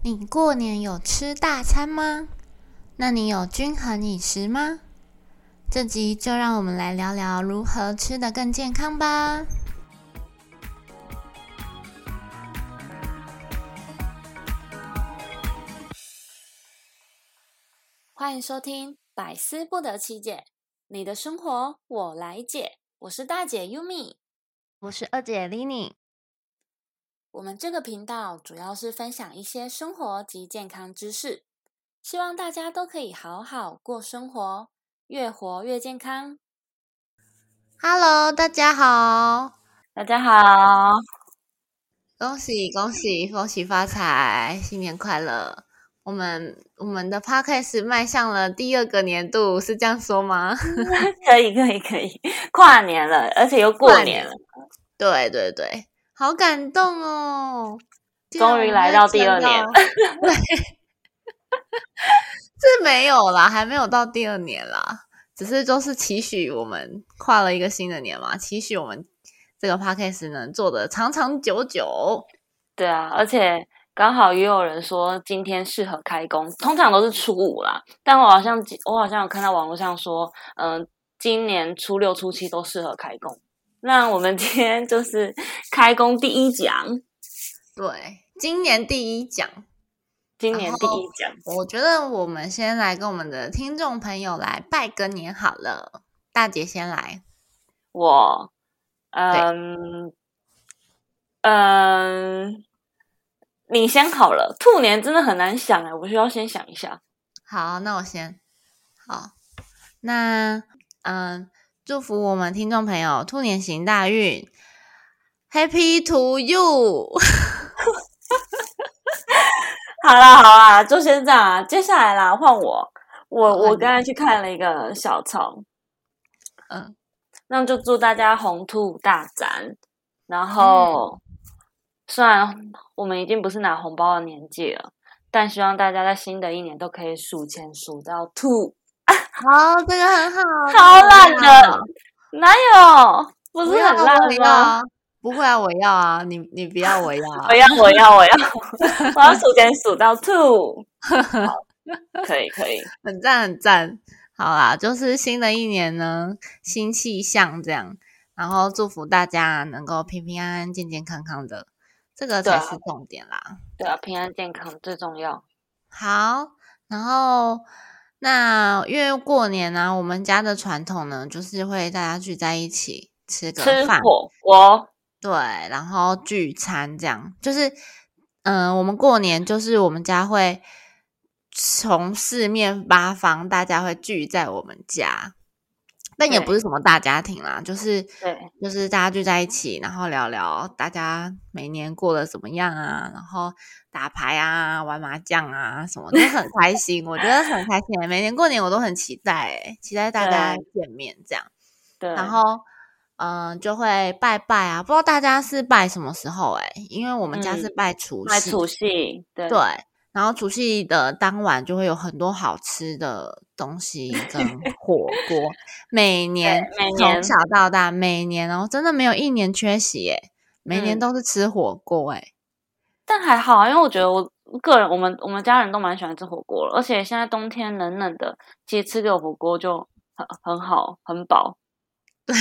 你过年有吃大餐吗？那你有均衡饮食吗？这集就让我们来聊聊如何吃得更健康吧。欢迎收听《百思不得其解》，你的生活我来解。我是大姐 Yumi，我是二姐 Lini。我们这个频道主要是分享一些生活及健康知识，希望大家都可以好好过生活，越活越健康。Hello，大家好，大家好，恭喜恭喜恭喜发财，新年快乐！我们我们的 Podcast 迈向了第二个年度，是这样说吗？可以可以可以，跨年了，而且又过年了，对对对。好感动哦！终于来到第二年，对，这没有啦，还没有到第二年啦，只是就是期许我们跨了一个新的年嘛，期许我们这个 podcast 能做的长长久久。对啊，而且刚好也有人说今天适合开工，通常都是初五啦，但我好像我好像有看到网络上说，嗯，今年初六、初七都适合开工。那我们今天就是开工第一讲，对，今年第一讲，今年第一讲。我觉得我们先来跟我们的听众朋友来拜个年好了。大姐先来，我，嗯，嗯，你先好了。兔年真的很难想哎，我需要先想一下。好，那我先。好，那嗯。祝福我们听众朋友兔年行大运，Happy to you！好啦好啦，就先这样啊。接下来啦，换我。我我刚才去看了一个小抄，嗯，那就祝大家红兔大展。然后，虽然我们已经不是拿红包的年纪了，但希望大家在新的一年都可以数钱数到兔。好，这个很好，超烂的，哪有？不是很烂吗？不会啊，我要啊，你你不要，我要，我要，我要，我要，我要数钱数到 two，可以可以，很赞很赞。好啦，就是新的一年呢，新气象这样，然后祝福大家能够平平安安、健健康康的，这个才是重点啦。对啊，平安健康最重要。好，然后。那因为过年呢，我们家的传统呢，就是会大家聚在一起吃个饭，火锅，对，然后聚餐这样，就是，嗯，我们过年就是我们家会从四面八方，大家会聚在我们家。但也不是什么大家庭啦，就是对，就是大家聚在一起，然后聊聊大家每年过得怎么样啊，然后打牌啊、玩麻将啊什么，都很 开心。我觉得很开心，每年过年我都很期待，期待大家见面这样。对，然后嗯，就会拜拜啊，不知道大家是拜什么时候哎？因为我们家是拜除夕，拜除夕，对。然后除夕的当晚就会有很多好吃的东西 跟火锅，每年从小到大每年哦，真的没有一年缺席耶，每年都是吃火锅哎。但还好啊，因为我觉得我个人，我们我们家人都蛮喜欢吃火锅了，而且现在冬天冷冷的，其实吃个火锅就很很好，很饱，对，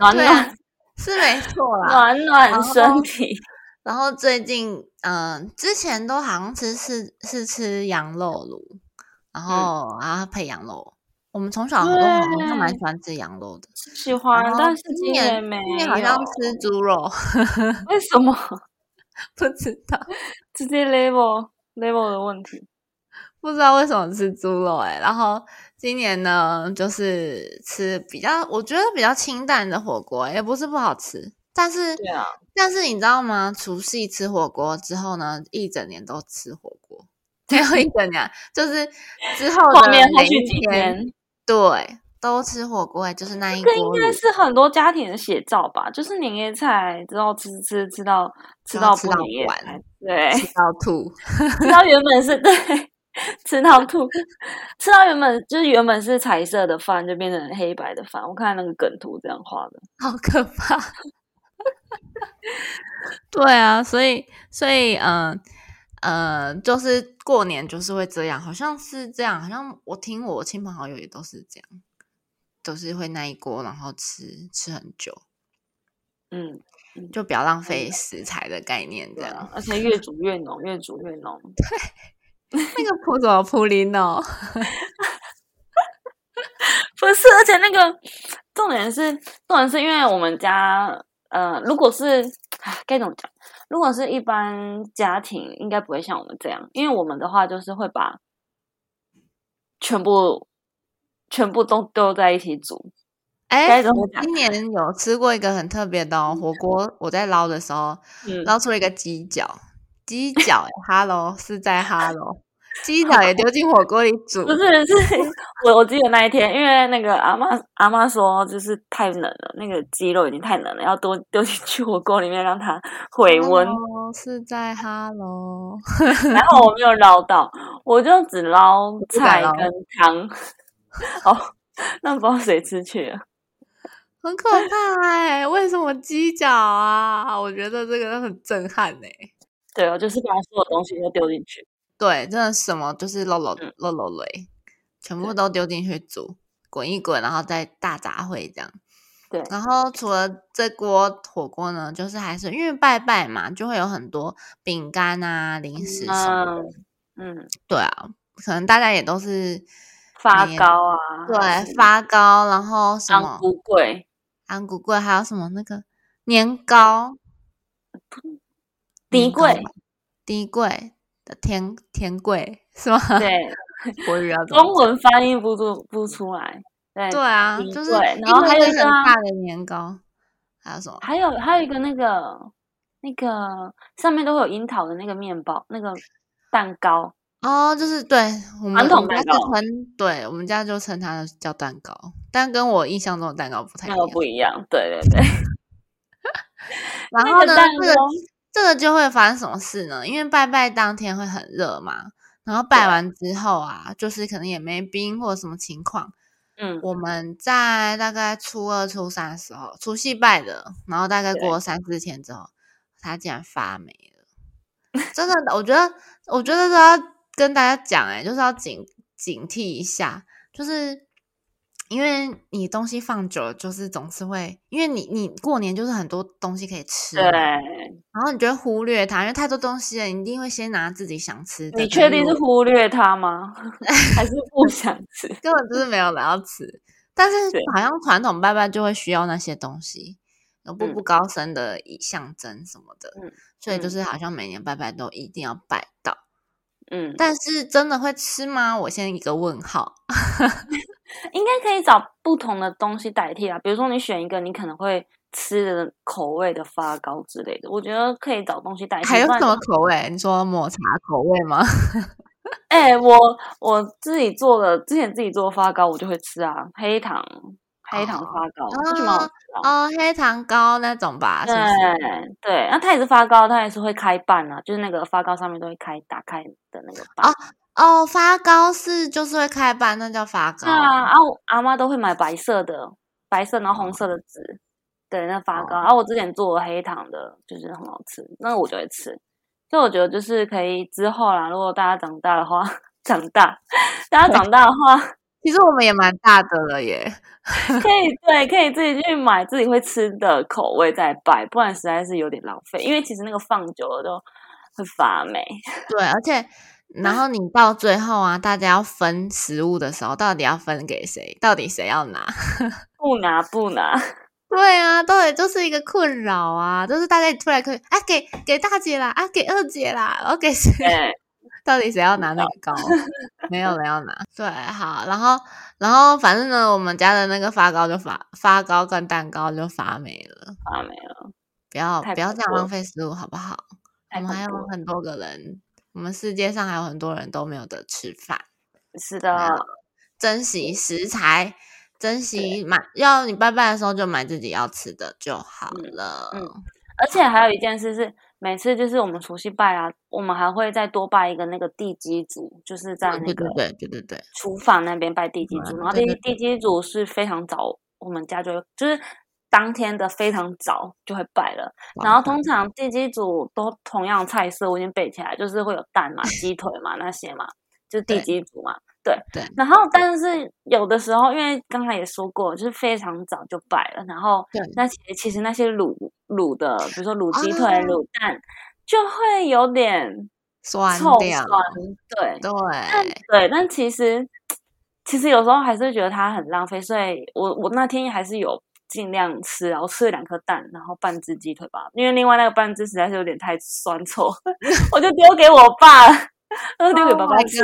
暖暖是没错啦，暖暖身体。然后最近，嗯，之前都好像吃是是吃羊肉炉，然后然后配羊肉。我们从小很多人都蛮喜欢吃羊肉的，喜欢。但是今年今年好像吃猪肉，为什么？不知道，直接 level level 的问题，不知道为什么吃猪肉哎。然后今年呢，就是吃比较，我觉得比较清淡的火锅，也不是不好吃。但是，对啊，但是你知道吗？除夕吃火锅之后呢，一整年都吃火锅，最后一整年就是之后的每一天，对，都吃火锅，就是那一锅。应该是很多家庭的写照吧？就是年夜菜之后吃吃吃到吃到 吃到完，对，吃到吐，吃到原本是对。吃到吐，吃到原本就是原本是彩色的饭，就变成黑白的饭。我看那个梗图这样画的，好可怕。对啊，所以所以嗯呃，就是过年就是会这样，好像是这样，好像我听我亲朋好友也都是这样，都是会那一锅然后吃吃很久，嗯，就不要浪费食材的概念这样，而 且越煮越浓，越煮越浓。对，那个铺什么铺林哦？不是，而且那个重点是重点是因为我们家，呃，如果是该怎么讲？如果是一般家庭，应该不会像我们这样，因为我们的话就是会把全部全部都丢在一起煮。哎，今年有吃过一个很特别的火锅，我在捞的时候捞出了一个鸡脚，鸡脚，Hello，是在 Hello。鸡脚也丢进火锅里煮，不是是，我我记得那一天，因为那个阿妈阿妈说，就是太冷了，那个鸡肉已经太冷了，要多丢进去火锅里面让它回温。是在 哈喽，然后我没有捞到，我就只捞菜跟汤。哦，那不知道谁吃去了，很可怕哎！为什么鸡脚啊？我觉得这个很震撼哎。对哦，就是把所有东西都丢进去。对，真的什么就是漏漏漏漏雷，全部都丢进去煮，滚一滚，然后再大杂烩这样。对，然后除了这锅火锅呢，就是还是因为拜拜嘛，就会有很多饼干啊、零食什么的。嗯，对啊，可能大家也都是发糕啊，对，发糕，然后什么安菇桂、安菇桂，还有什么那个年糕、低桂、低桂。的天天贵是吗？对，国语啊，中文翻译不出不出来。对对啊，就是然后还有一个大的年糕，还有什么？还有还有一个那个那个上面都会有樱桃的那个面包，那个蛋糕哦，就是对我们我们家就称，对我们家就称它叫蛋糕，但跟我印象中的蛋糕不太一样，不一样。对对对。然后呢，这个。这个就会发生什么事呢？因为拜拜当天会很热嘛，然后拜完之后啊，就是可能也没冰或者什么情况。嗯，我们在大概初二、初三的时候，除夕拜的，然后大概过了三四天之后，它竟然发霉了。真的，我觉得，我觉得都要跟大家讲，哎，就是要警警惕一下，就是。因为你东西放久了，就是总是会，因为你你过年就是很多东西可以吃，对，然后你就会忽略它，因为太多东西了，你一定会先拿自己想吃的。你确定是忽略它吗？还是不想吃？根本就是没有人要吃，但是好像传统拜拜就会需要那些东西，有步步高升的象征什么的，嗯，所以就是好像每年拜拜都一定要拜到，嗯，但是真的会吃吗？我先一个问号。应该可以找不同的东西代替啊，比如说你选一个你可能会吃的口味的发糕之类的，我觉得可以找东西代替。还有什么口味？你说抹茶口味吗？哎，我我自己做的，之前自己做发糕，我就会吃啊，黑糖黑糖发糕，为什么？哦，黑糖糕那种吧。对对，那它也是发糕，它也是会开瓣啊，就是那个发糕上面都会开打开的那个半。哦，发糕是就是会开班，那叫发糕。啊，啊，阿妈都会买白色的，白色然后红色的纸，对，那发糕。然后我之前做黑糖的，就是很好吃，那我就会吃。所以我觉得就是可以之后啦，如果大家长大的话，长大，大家长大的话，其实我们也蛮大的了耶，可以对，可以自己去买自己会吃的口味再摆，不然实在是有点浪费。因为其实那个放久了都会发霉。对，而且。然后你到最后啊，大家要分食物的时候，到底要分给谁？到底谁要拿？不 拿不拿。对啊，对，就是一个困扰啊，就是大家突然可以啊，给给大姐啦，啊，给二姐啦，然后给谁？到底谁要拿那个糕？没有人要拿。对，好，然后然后反正呢，我们家的那个发糕就发发糕跟蛋糕就发霉了，发霉了。不要不要这样浪费食物，好不好？我们还有很多个人。我们世界上还有很多人都没有得吃饭，是的，珍惜食材，珍惜买，要你拜拜的时候就买自己要吃的就好了。嗯，而且还有一件事是，每次就是我们除夕拜啊，我们还会再多拜一个那个地基主，就是在那个对对对对厨房那边拜地基主，然后地地基主是非常早，我们家就就是。当天的非常早就会拜了。然后通常地基组都同样菜色，我已经背起来，就是会有蛋嘛、鸡腿嘛那些嘛，就是地基组嘛。对对。然后但是有的时候，因为刚才也说过，就是非常早就拜了。然后那其实其实那些卤卤的，比如说卤鸡腿、卤蛋，就会有点。酸臭酸，对对对，但其实 其实有时候还是觉得它很浪费，所以我我那天还是有尽量吃，然后吃了两颗蛋，然后半只鸡腿吧，因为另外那个半只实在是有点太酸臭，我就丢给我爸，都丢给爸爸吃。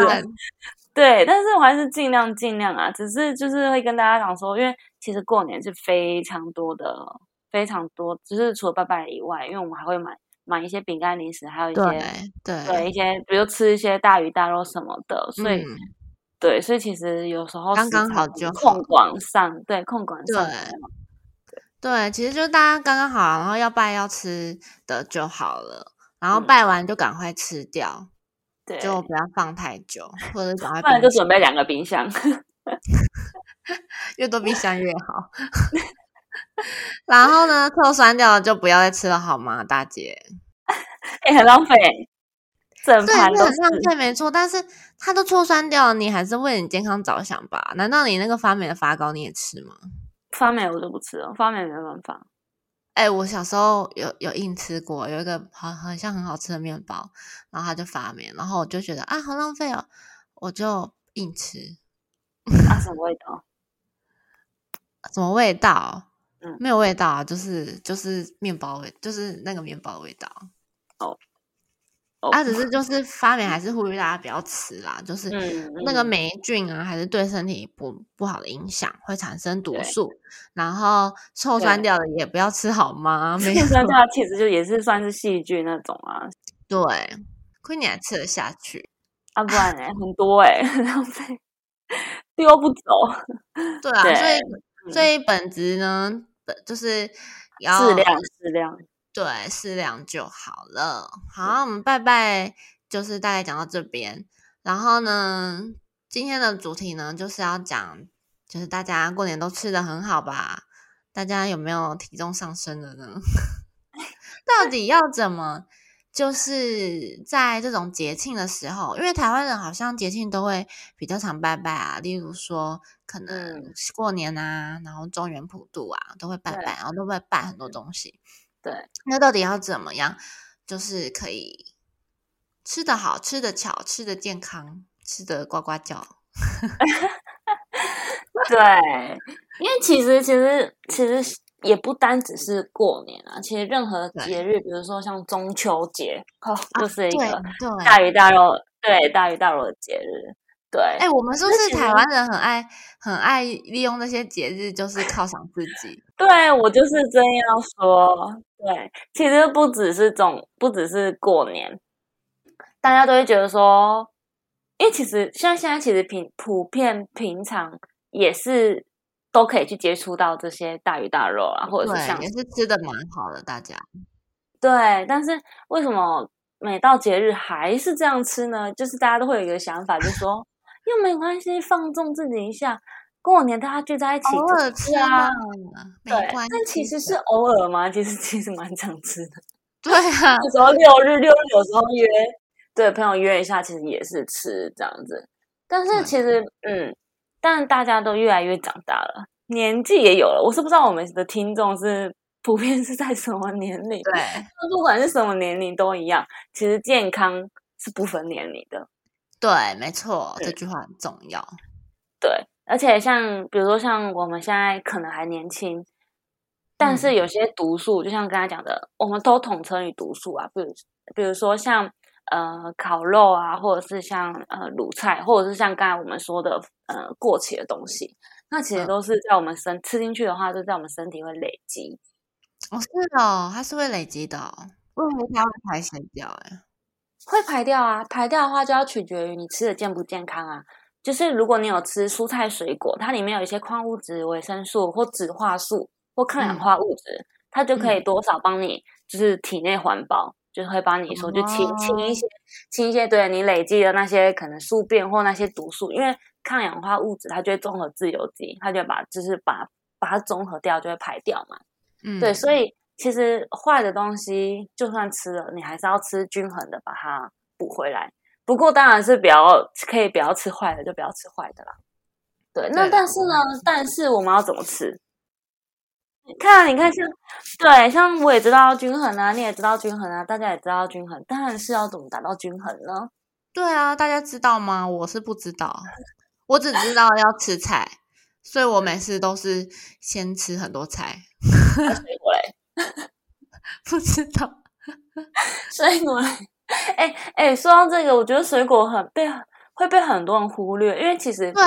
对，但是我还是尽量尽量啊，只是就是会跟大家讲说，因为其实过年是非常多的，非常多，就是除了拜拜以外，因为我们还会买。买一些饼干零食，还有一些对对一些，比如吃一些大鱼大肉什么的，所以对，所以其实有时候刚刚好就控管上，对控管上，对，其实就大家刚刚好，然后要拜要吃的就好了，然后拜完就赶快吃掉，对，就不要放太久，或者赶快，不然就准备两个冰箱，越多冰箱越好。然后呢，臭酸掉了就不要再吃了，好吗，大姐？哎，很浪费，整盘都很浪费，没错。但是它都臭酸掉了，你还是为你健康着想吧？难道你那个发霉的发糕你也吃吗？发霉我就不吃了，发霉没办法。哎，我小时候有有硬吃过，有一个好很像很好吃的面包，然后它就发霉，然后我就觉得啊，好浪费哦，我就硬吃。啊，什么味道？什么味道？没有味道啊，就是就是面包味，就是那个面包味道。哦，它只是就是发霉，还是呼吁大家不要吃啦。就是那个霉菌啊，还是对身体不不好的影响，会产生毒素。然后臭酸掉的也不要吃，好吗？臭酸掉其实就也是算是细菌那种啊。对，亏你还吃得下去啊？不然呢？很多哎，浪费，丢不走。对啊，所以所以本质呢？本就是要适量，适量，对，适量就好了。好，我们拜拜，就是大概讲到这边。然后呢，今天的主题呢，就是要讲，就是大家过年都吃的很好吧？大家有没有体重上升了呢？到底要怎么？就是在这种节庆的时候，因为台湾人好像节庆都会比较常拜拜啊，例如说可能过年啊，然后中元普渡啊，都会拜拜，然后都会拜很多东西。对，那到底要怎么样，就是可以吃得好、吃得巧、吃得健康、吃得呱呱叫？对，因为其实其实其实。也不单只是过年啊，其实任何节日，比如说像中秋节，哦，就是一个大鱼大肉，对大鱼大肉的节日。对，哎，我们是不是台湾人很爱很爱利用那些节日，就是犒赏自己？对我就是这样说，对，其实不只是种，不只是过年，大家都会觉得说，因为其实像现在其实平普遍平常也是。都可以去接触到这些大鱼大肉啊，或者是像也是吃的蛮好的，大家。对，但是为什么每到节日还是这样吃呢？就是大家都会有一个想法，就是说又没关系，放纵自己一下。过年大家聚在一起，偶尔吃啊，对。但其实是偶尔嘛？其实其实蛮常吃的。对啊，有时候六日六日有时候约，对朋友约一下，其实也是吃这样子。但是其实嗯。但大家都越来越长大了，年纪也有了。我是不知道我们的听众是普遍是在什么年龄，对，不管是什么年龄都一样。其实健康是不分年龄的，对，没错，这句话很重要。对，而且像比如说像我们现在可能还年轻，但是有些毒素，就像刚才讲的，我们都统称于毒素啊。比如，比如说像。呃，烤肉啊，或者是像呃卤菜，或者是像刚才我们说的呃过期的东西，那其实都是在我们身吃进去的话，就在我们身体会累积。哦，是哦，它是会累积的。为什么它会排泄掉？哎，会排掉啊，排掉的话就要取决于你吃的健不健康啊。就是如果你有吃蔬菜水果，它里面有一些矿物质、维生素或植化素或抗氧化物质，它就可以多少帮你就是体内环保。就会帮你说，就清清一些，清一些，对你累积的那些可能宿便或那些毒素，因为抗氧化物质它就会综合自由基，它就把就是把把它综合掉，就会排掉嘛。嗯，对，所以其实坏的东西就算吃了，你还是要吃均衡的把它补回来。不过当然是比较可以不要吃坏的，就不要吃坏的啦。对，那但是呢，但是我们要怎么吃？看，你看，像对，像我也知道均衡啊，你也知道均衡啊，大家也知道均衡，但是要怎么达到均衡呢？对啊，大家知道吗？我是不知道，我只知道要吃菜，所以我每次都是先吃很多菜。水果嘞？不知道。水果嘞？哎哎，说到这个，我觉得水果很被会被很多人忽略，因为其实对，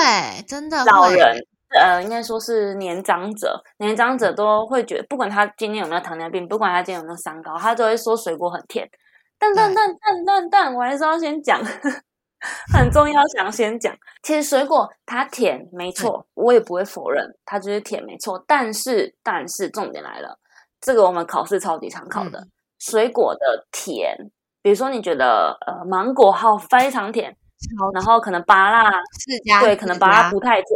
真的老人。呃，应该说是年长者，年长者都会觉得，不管他今天有没有糖尿病，不管他今天有没有三高，他都会说水果很甜。但但但但但但，我还是要先讲，很重要，想先讲。其实水果它甜没错，我也不会否认它就是甜没错。但是但是重点来了，这个我们考试超级常考的，水果的甜，比如说你觉得呃芒果好非常甜，然后可能芭辣四家对，可能芭辣不太甜。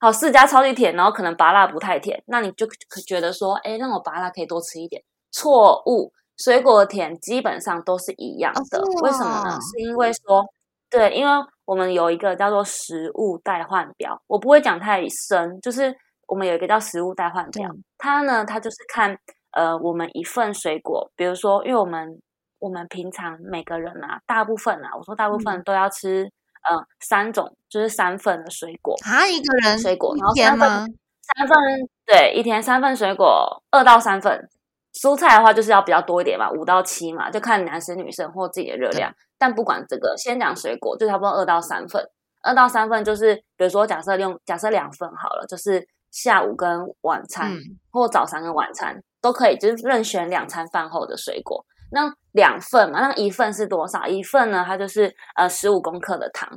好，四家超级甜，然后可能芭辣不太甜，那你就觉得说，哎，那我芭辣可以多吃一点。错误，水果的甜基本上都是一样的。为什么呢？是因为说，对，因为我们有一个叫做食物代换表，我不会讲太深，就是我们有一个叫食物代换表，它呢，它就是看，呃，我们一份水果，比如说，因为我们我们平常每个人啊，大部分啊，我说大部分都要吃。嗯，三种就是三份的水果啊，一个人水果，然后三份三份对，一天三份水果，二到三份蔬菜的话就是要比较多一点嘛，五到七嘛，就看男生女生或自己的热量。但不管这个，先讲水果，就差不多二到三份，二到三份就是比如说假设用假设两份好了，就是下午跟晚餐或早餐跟晚餐都可以，就是任选两餐饭后的水果。那两份嘛，那一份是多少？一份呢，它就是呃十五公克的糖。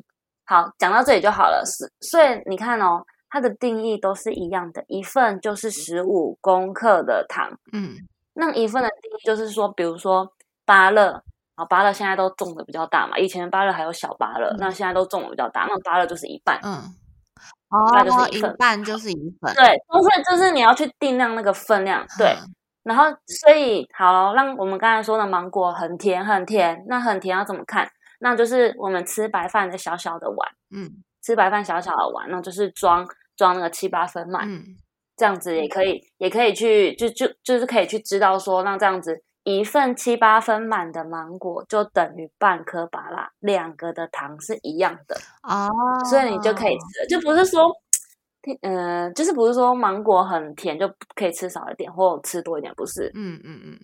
好，讲到这里就好了。是，所以你看哦，它的定义都是一样的，一份就是十五公克的糖。嗯，那一份的定义就是说，比如说芭乐啊，芭乐现在都种的比较大嘛，以前芭乐还有小芭乐，那现在都种的比较大，那芭乐就是一半。嗯，哦，那就是一半就是一份。对，不是就是你要去定量那个分量。对。然后，所以好，让我们刚才说的芒果很甜很甜，那很甜要怎么看？那就是我们吃白饭的小小的碗，嗯，吃白饭小小的碗，那就是装装那个七八分满，嗯，这样子也可以，也可以去就就就是可以去知道说，那这样子一份七八分满的芒果就等于半颗芭拉，两个的糖是一样的哦，所以你就可以吃，就不是说。嗯，就是不是说芒果很甜就可以吃少一点，或吃多一点，不是？嗯嗯嗯。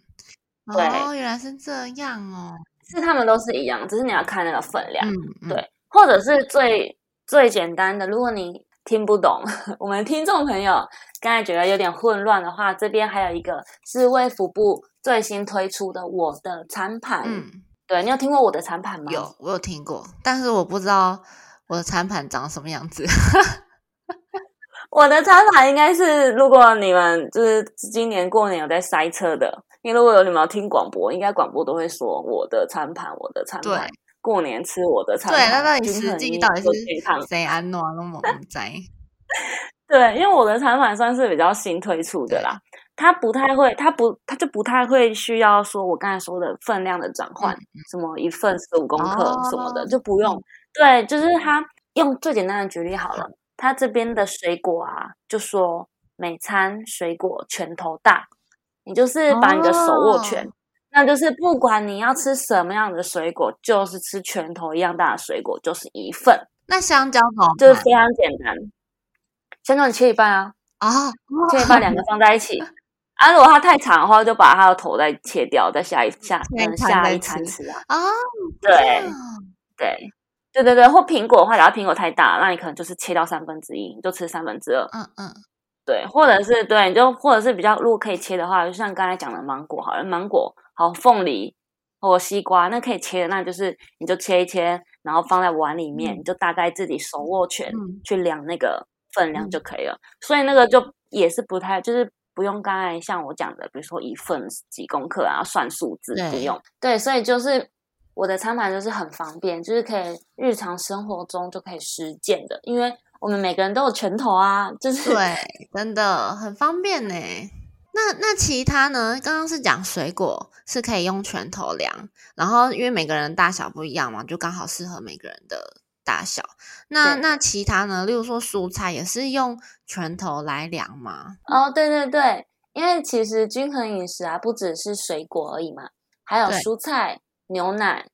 哦，原来是这样哦。是他们都是一样，只是你要看那个分量。嗯对，或者是最最简单的，如果你听不懂，我们听众朋友刚才觉得有点混乱的话，这边还有一个是卫福部最新推出的我的餐盘。嗯。对你有听过我的餐盘吗？有，我有听过，但是我不知道我的餐盘长什么样子。我的餐盘应该是，如果你们就是今年过年有在塞车的，因为如果有你们要听广播，应该广播都会说我的餐盘，我的餐盘，过年吃我的餐盘。对，那到底实际到底是谁安 诺那么在？对，因为我的餐盘算是比较新推出的啦，它不太会，它不，它就不太会需要说我刚才说的分量的转换，什么一份十五公克什么的就不用。对，就是它用最简单的举例好了。它这边的水果啊，就说每餐水果拳头大，你就是把你的手握拳，那就是不管你要吃什么样的水果，就是吃拳头一样大的水果，就是一份。那香蕉呢？就是非常简单，香蕉你切一半啊，啊，切一半两个放在一起 啊。如果它太长的话，就把它的头再切掉，再下一下下一餐吃啊。啊，对对。对对对，或苹果的话，假如苹果太大，那你可能就是切掉三分之一，你就吃三分之二。嗯嗯，对，或者是对，你就或者是比较，如果可以切的话，就像刚才讲的芒果，好了，芒果好，凤梨或西瓜，那可以切的，那就是你就切一切，然后放在碗里面，你就大概自己手握拳去量那个分量就可以了。所以那个就也是不太，就是不用刚才像我讲的，比如说一份几公克啊，算数字不用。对，所以就是。我的餐盘就是很方便，就是可以日常生活中就可以实践的，因为我们每个人都有拳头啊，就是对，真的很方便呢。那那其他呢？刚刚是讲水果是可以用拳头量，然后因为每个人大小不一样嘛，就刚好适合每个人的大小。那那其他呢？例如说蔬菜也是用拳头来量吗？哦，对对对，因为其实均衡饮食啊，不只是水果而已嘛，还有蔬菜、牛奶、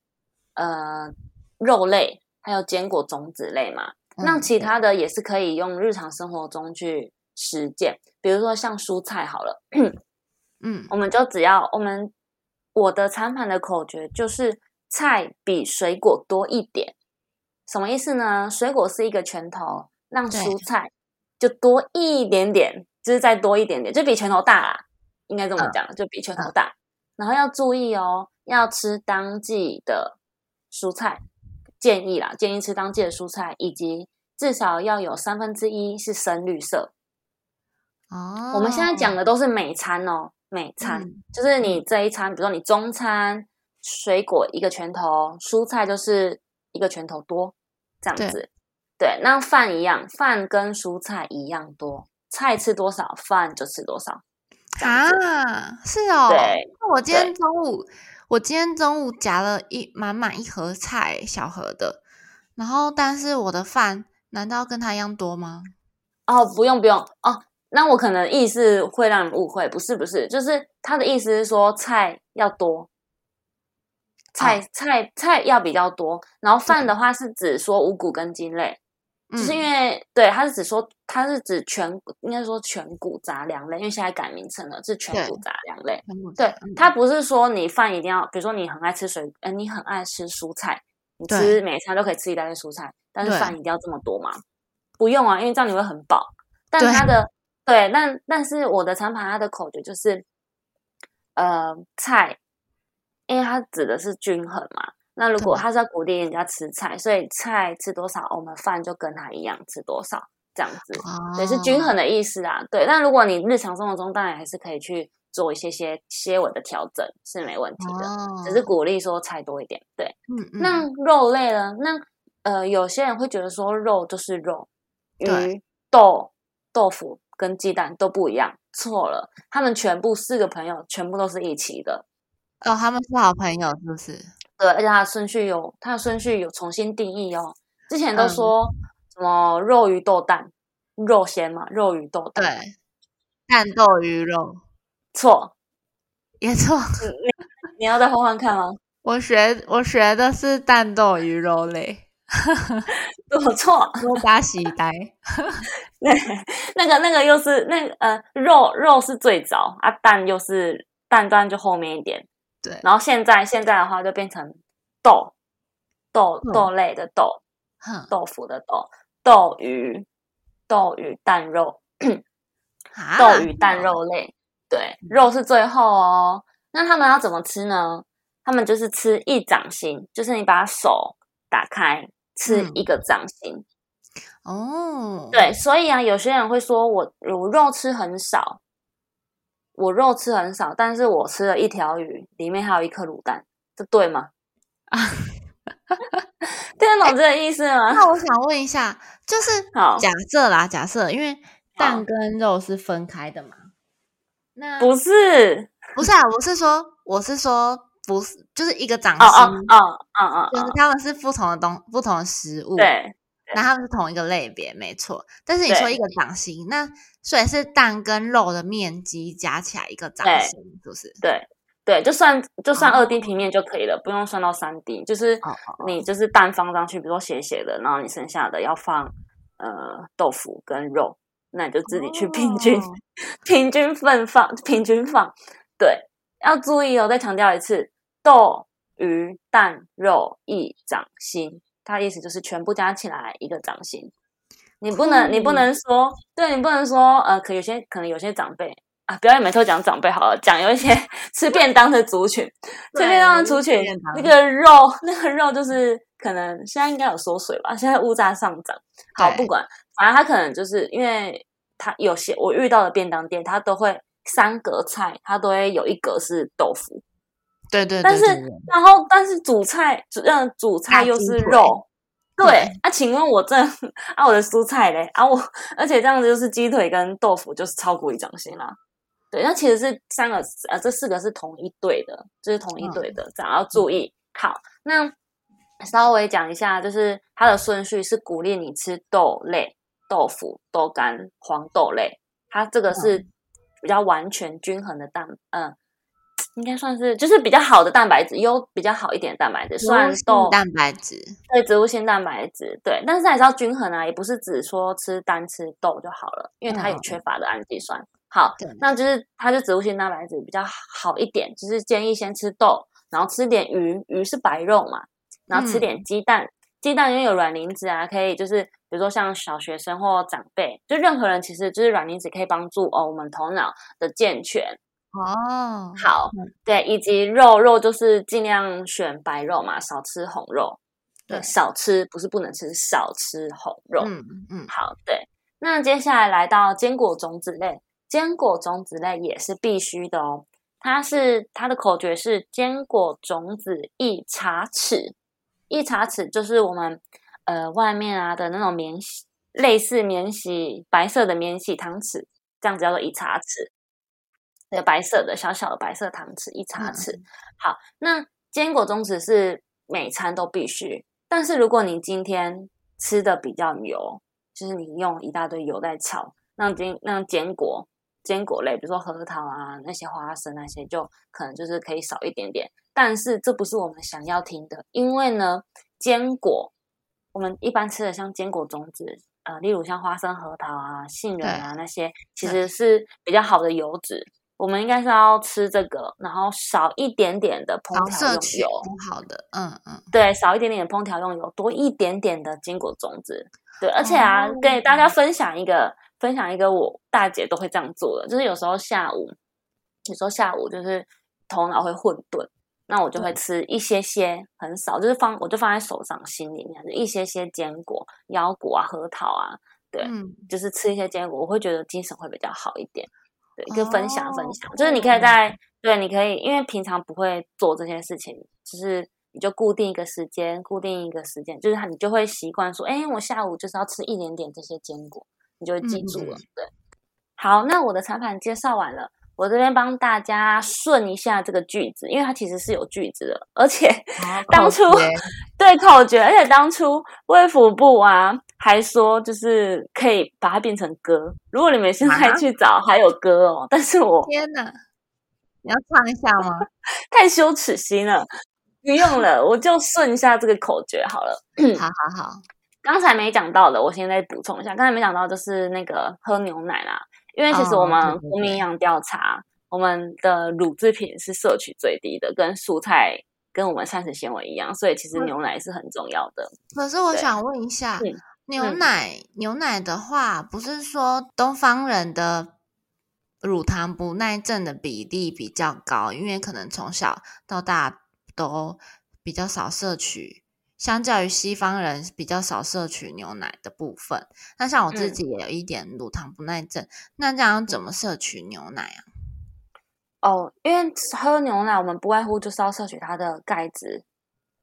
呃肉类，还有坚果种子类嘛。那其他的也是可以用日常生活中去实践，比如说像蔬菜好了，嗯，我们就只要我们我的餐盘的口诀就是菜比水果多一点，什么意思呢？水果是一个拳头，让蔬菜就多一点点，就是再多一点点，就比拳头大啦，应该这么讲，就比拳头大。然后要注意哦，要吃当季的蔬菜。建议啦，建议吃当季的蔬菜，以及至少要有三分之一是深绿色。哦，我们现在讲的都是每餐哦，每餐就是你这一餐，比如说你中餐，水果一个拳头，蔬菜就是一个拳头多，这样子。对，那饭一样，饭跟蔬菜一样多，菜吃多少，饭就吃多少。啊，是哦。对，那我今天中午。我今天中午夹了一满满一盒菜，小盒的，然后但是我的饭难道跟他一样多吗？哦，不用不用。哦，那我可能意思会让你误会，不是不是，就是他的意思是说菜要多，菜菜菜要比较多，然后饭的话是指说五谷跟茎类。就是因为对，它是指说，它是指全，应该说全谷杂粮类，因为现在改名称了，是全谷杂粮类。对，它不是说你饭一定要，比如说你很爱吃水，呃，你很爱吃蔬菜，你吃每餐都可以吃一大堆蔬菜，但是饭一定要这么多吗？不用啊，因为这样你会很饱。但它的 对，但但是我的餐盘它的口诀就是，呃，菜，因为它指的是均衡嘛。那如果他是要鼓励人家吃菜，所以菜吃多少，我们饭就跟他一样吃多少，这样子也是均衡的意思啊。对，但如果你日常生活中当然还是可以去做一些些些微的调整，是没问题的。只是鼓励说菜多一点。对，嗯嗯。那肉类呢？那呃，有些人会觉得说肉就是肉，鱼、豆、豆腐跟鸡蛋都不一样，错了。他们全部四个朋友全部都是一起的。哦，他们是好朋友，是不是？对，而且它的顺序有，它的顺序有重新定义哦。之前都说什么肉鱼豆蛋，肉先嘛，肉鱼豆蛋，对，蛋豆鱼肉，错，也错。你要再换换看吗？我学我学的是蛋豆鱼肉类，我错，多加喜呆。对，那个那个又是那呃肉肉是最早啊，蛋又是蛋蛋就后面一点。对，然后现在现在的话就变成豆豆豆类的豆，豆腐的豆豆鱼豆鱼蛋肉，豆鱼蛋肉类，对，肉是最后哦。那他们要怎么吃呢？他们就是吃一掌心，就是你把手打开吃一个掌心。哦，对，所以啊，有些人会说我我肉吃很少。我肉吃很少，但是我吃了一条鱼，里面还有一颗卤蛋，这对吗？啊，听得懂这个意思吗？那我想问一下，就是 假设啦，假设因为蛋跟肉是分开的嘛？那不是，不是啊，我是说，我是说，不是，就是一个掌心，哦哦哦就是他们是不同的东，不同的食物，对。那他们是同一个类别，没错。但是你说一个掌心，那所以是蛋跟肉的面积加起来一个掌心，是不是？对对，就算就算二 D 平面就可以了，不用算到三 D。就是你就是蛋放上去，比如说斜斜的，然后你剩下的要放呃豆腐跟肉，那你就自己去平均平均分放，平均放。对，要注意哦，再强调一次：豆、鱼、蛋、肉一掌心。他意思就是全部加起来一个掌心，你不能，你不能说，对你不能说，呃，可有些可能有些长辈啊，不要每次讲长辈好了，讲有一些 吃便当的族群，吃便当的族群，那个肉，那个肉就是可能现在应该有缩水吧，现在物价上涨，好不管，反正他可能就是因为他有些我遇到的便当店，他都会三格菜，他都会有一格是豆腐。对对，但是然后但是主菜主让主菜又是肉，对啊，请问我这啊我的蔬菜嘞？啊我，而且这样子就是鸡腿跟豆腐就是超过一掌心啦，对，那其实是三个呃，这四个是同一对的，就是同一对的，这样要注意。好，那稍微讲一下，就是它的顺序是鼓励你吃豆类、豆腐、豆干、黄豆类，它这个是比较完全均衡的蛋，嗯。应该算是就是比较好的蛋白质，优比较好一点的蛋白质，算豆蛋白质，对植物性蛋白质，对，但是还是要均衡啊，也不是只说吃单吃豆就好了，因为它有缺乏的氨基酸。好，那就是它就植物性蛋白质比较好一点，就是建议先吃豆，然后吃点鱼，鱼是白肉嘛，然后吃点鸡蛋，鸡蛋因为有卵磷脂啊，可以就是比如说像小学生或长辈，就任何人其实就是卵磷脂可以帮助哦我们头脑的健全。哦，好，对，以及肉肉就是尽量选白肉嘛，少吃红肉。对，少吃不是不能吃，少吃红肉。嗯嗯，好，对。那接下来来到坚果种子类，坚果种子类也是必须的哦。它是它的口诀是坚果种子一茶匙，一茶匙就是我们呃外面啊的那种免洗，类似免洗白色的免洗汤匙，这样子叫做一茶匙。那个白色的小小的白色糖匙一茶匙，好。那坚果种子是每餐都必须，但是如果你今天吃的比较油，就是你用一大堆油在炒，那坚那坚果坚果类，比如说核桃啊那些花生那些，就可能就是可以少一点点。但是这不是我们想要听的，因为呢，坚果我们一般吃的像坚果种子，呃，例如像花生、核桃啊、杏仁啊那些，其实是比较好的油脂。我们应该是要吃这个，然后少一点点的烹调用油，好的，嗯嗯，对，少一点点的烹调用油，多一点点的坚果种子，对，而且啊，给大家分享一个，分享一个我大姐都会这样做的，就是有时候下午，有时候下午就是头脑会混沌，那我就会吃一些些，很少，就是放，我就放在手掌心里面，就一些些坚果，腰果啊，核桃啊，对，就是吃一些坚果，我会觉得精神会比较好一点。对，就分享分享，就是你可以在对，你可以，因为平常不会做这些事情，就是你就固定一个时间，固定一个时间，就是你就会习惯说，哎，我下午就是要吃一点点这些坚果，你就会记住了。对，好，那我的产品介绍完了。我这边帮大家顺一下这个句子，因为它其实是有句子的，而且 当初对口诀，而且当初卫福部啊还说就是可以把它变成歌。如果你们现在去找，还有歌哦。但是我天哪，你要唱一下吗？太羞耻心了，不用了，我就顺一下这个口诀好了。好好好，刚才没讲到的，我现在补充一下。刚才没讲到就是那个喝牛奶啦。因为其实我们国民营养调查，我们的乳制品是摄取最低的，跟蔬菜跟我们膳食纤维一样，所以其实牛奶是很重要的。可是我想问一下，牛奶牛奶的话，不是说东方人的乳糖不耐症的比例比较高，因为可能从小到大都比较少摄取。相较于西方人比较少摄取牛奶的部分，那像我自己也有一点乳糖不耐症，那这样怎么摄取牛奶啊？哦，因为喝牛奶，我们不外乎就是要摄取它的钙质，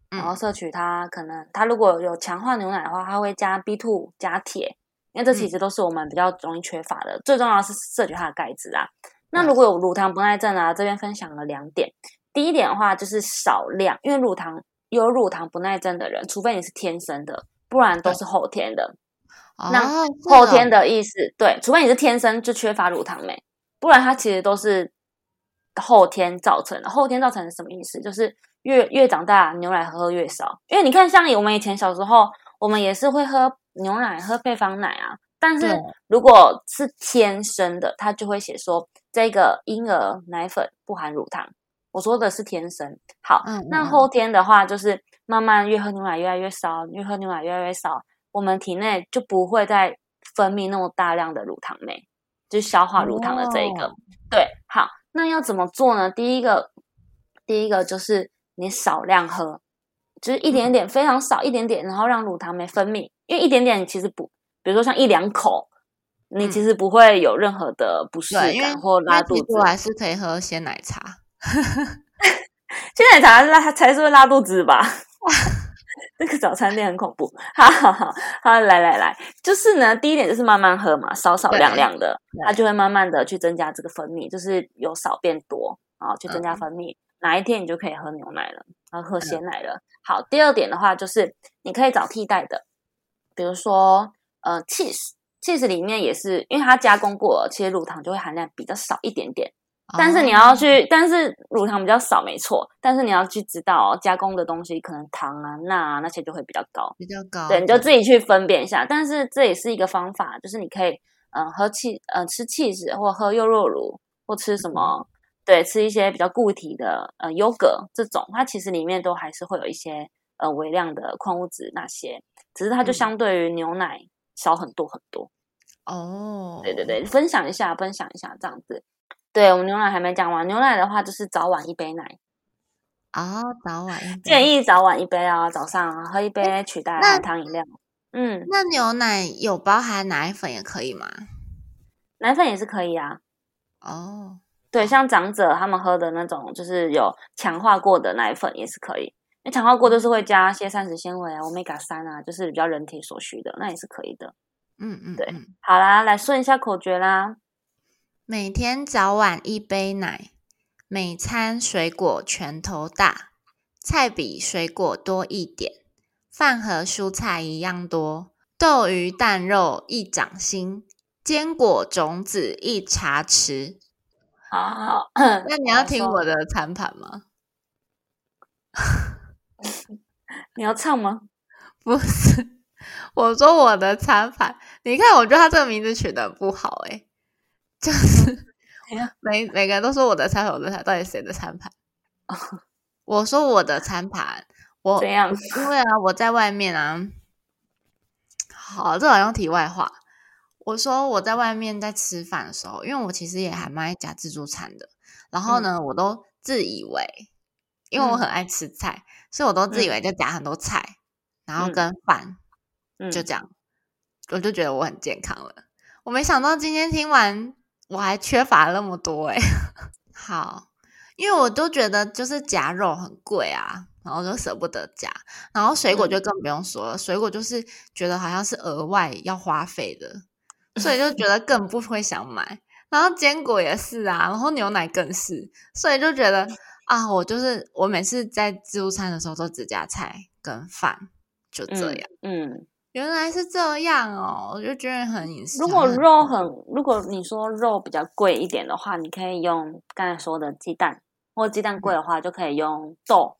然后摄取它可能它如果有强化牛奶的话，它会加 B two 加铁，因为这其实都是我们比较容易缺乏的。最重要是摄取它的钙质啊。那如果有乳糖不耐症啊，这边分享了两点，第一点的话就是少量，因为乳糖。有乳糖不耐症的人，除非你是天生的，不然都是后天的。那后天的意思，对，除非你是天生就缺乏乳糖酶，不然它其实都是后天造成的。后天造成是什么意思？就是越越长大，牛奶喝越少。因为你看，像我们以前小时候，我们也是会喝牛奶、喝配方奶啊。但是如果是天生的，它就会写说这个婴儿奶粉不含乳糖。我说的是天生好，那后天的话就是慢慢越喝牛奶越来越少，越喝牛奶越来越少，我们体内就不会再分泌那么大量的乳糖酶，就消化乳糖的这一个。对，好，那要怎么做呢？第一个，第一个就是你少量喝，就是一点点，非常少一点点，然后让乳糖酶分泌，因为一点点其实不，比如说像一两口，你其实不会有任何的不适感或拉肚子，还是可以喝鲜奶茶。鲜奶茶拉才是会拉肚子吧？这个早餐店很恐怖。好好好，好，来来来，就是呢，第一点就是慢慢喝嘛，少少量量的，它就会慢慢的去增加这个分泌，就是由少变多啊，去增加分泌。哪一天你就可以喝牛奶了，然后喝鲜奶了。好，第二点的话就是你可以找替代的，比如说呃，cheese，cheese 里面也是因为它加工过了，其实乳糖就会含量比较少一点点。但是你要去，但是乳糖比较少，没错。但是你要去知道，加工的东西可能糖啊、钠啊那些就会比较高，比较高。对，你就自己去分辨一下。但是这也是一个方法，就是你可以，嗯，喝气，呃，吃气子，或喝优酪乳，或吃什么，对，吃一些比较固体的，呃，优格这种，它其实里面都还是会有一些，呃，微量的矿物质那些，只是它就相对于牛奶少很多很多。哦，对对对，分享一下，分享一下这样子。对我们牛奶还没讲完，牛奶的话就是早晚一杯奶啊，早晚一杯建议早晚一杯啊，早上喝一杯取代含糖饮料。嗯，那牛奶有包含奶粉也可以吗？奶粉也是可以啊。哦，对，像长者他们喝的那种，就是有强化过的奶粉也是可以，那强化过就是会加些膳食纤维啊、欧米伽三啊，就是比较人体所需的，那也是可以的。嗯嗯，对，好啦，来顺一下口诀啦。每天早晚一杯奶，每餐水果拳头大，菜比水果多一点，饭和蔬菜一样多，豆鱼蛋肉一掌心，坚果种子一茶匙。好，那你要听我的餐盘吗？你要唱吗？不是，我说我的餐盘。你看，我觉得他这个名字取得不好，诶就是，每每个人都说我的餐盘，我的餐到底谁的餐盘？我说我的餐盘，我怎样？因为啊，我在外面啊，好，这好像题外话。我说我在外面在吃饭的时候，因为我其实也还蛮爱夹自助餐的。然后呢，我都自以为，因为我很爱吃菜，所以我都自以为就夹很多菜，然后跟饭，就这样，我就觉得我很健康了。我没想到今天听完。我还缺乏那么多哎，好，因为我都觉得就是夹肉很贵啊，然后就舍不得夹，然后水果就更不用说了，水果就是觉得好像是额外要花费的，所以就觉得更不会想买。然后坚果也是啊，然后牛奶更是，所以就觉得啊，我就是我每次在自助餐的时候都只夹菜跟饭，就这样，嗯。原来是这样哦，我就觉得很隐私。如果肉很，如果你说肉比较贵一点的话，你可以用刚才说的鸡蛋，或鸡蛋贵的话，就可以用豆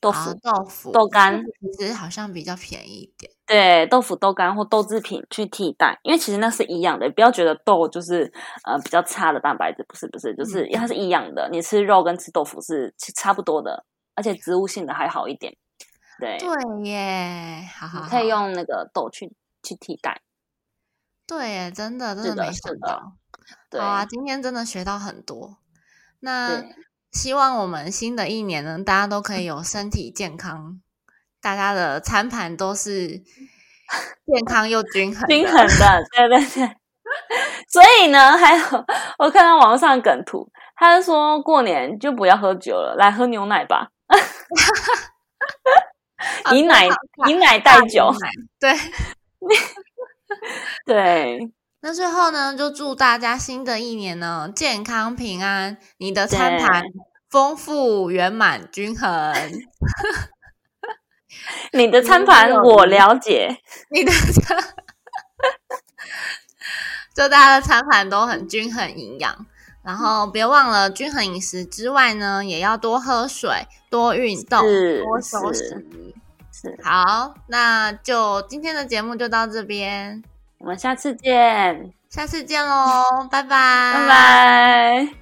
豆腐、豆腐、豆干，其实好像比较便宜一点。对，豆腐、豆干或豆制品去替代，因为其实那是一样的，不要觉得豆就是呃比较差的蛋白质，不是不是，就是它是一样的，你吃肉跟吃豆腐是差不多的，而且植物性的还好一点。对对耶，好好可以用那个豆去去替代。对耶，真的真的没想到。好啊，今天真的学到很多。那希望我们新的一年呢，大家都可以有身体健康，大家的餐盘都是 健康又均衡均衡的。对对对。所以呢，还有我看到网上梗图，他说过年就不要喝酒了，来喝牛奶吧。以奶以奶代酒，对，对。那最后呢，就祝大家新的一年呢健康平安，你的餐盘丰富圆满均衡。你的餐盘我了解，你的餐，就大家的餐盘都很均衡营养。然后别忘了均衡饮食之外呢，也要多喝水、多运动、多休息。是好，那就今天的节目就到这边，我们下次见，下次见喽，拜拜，拜拜。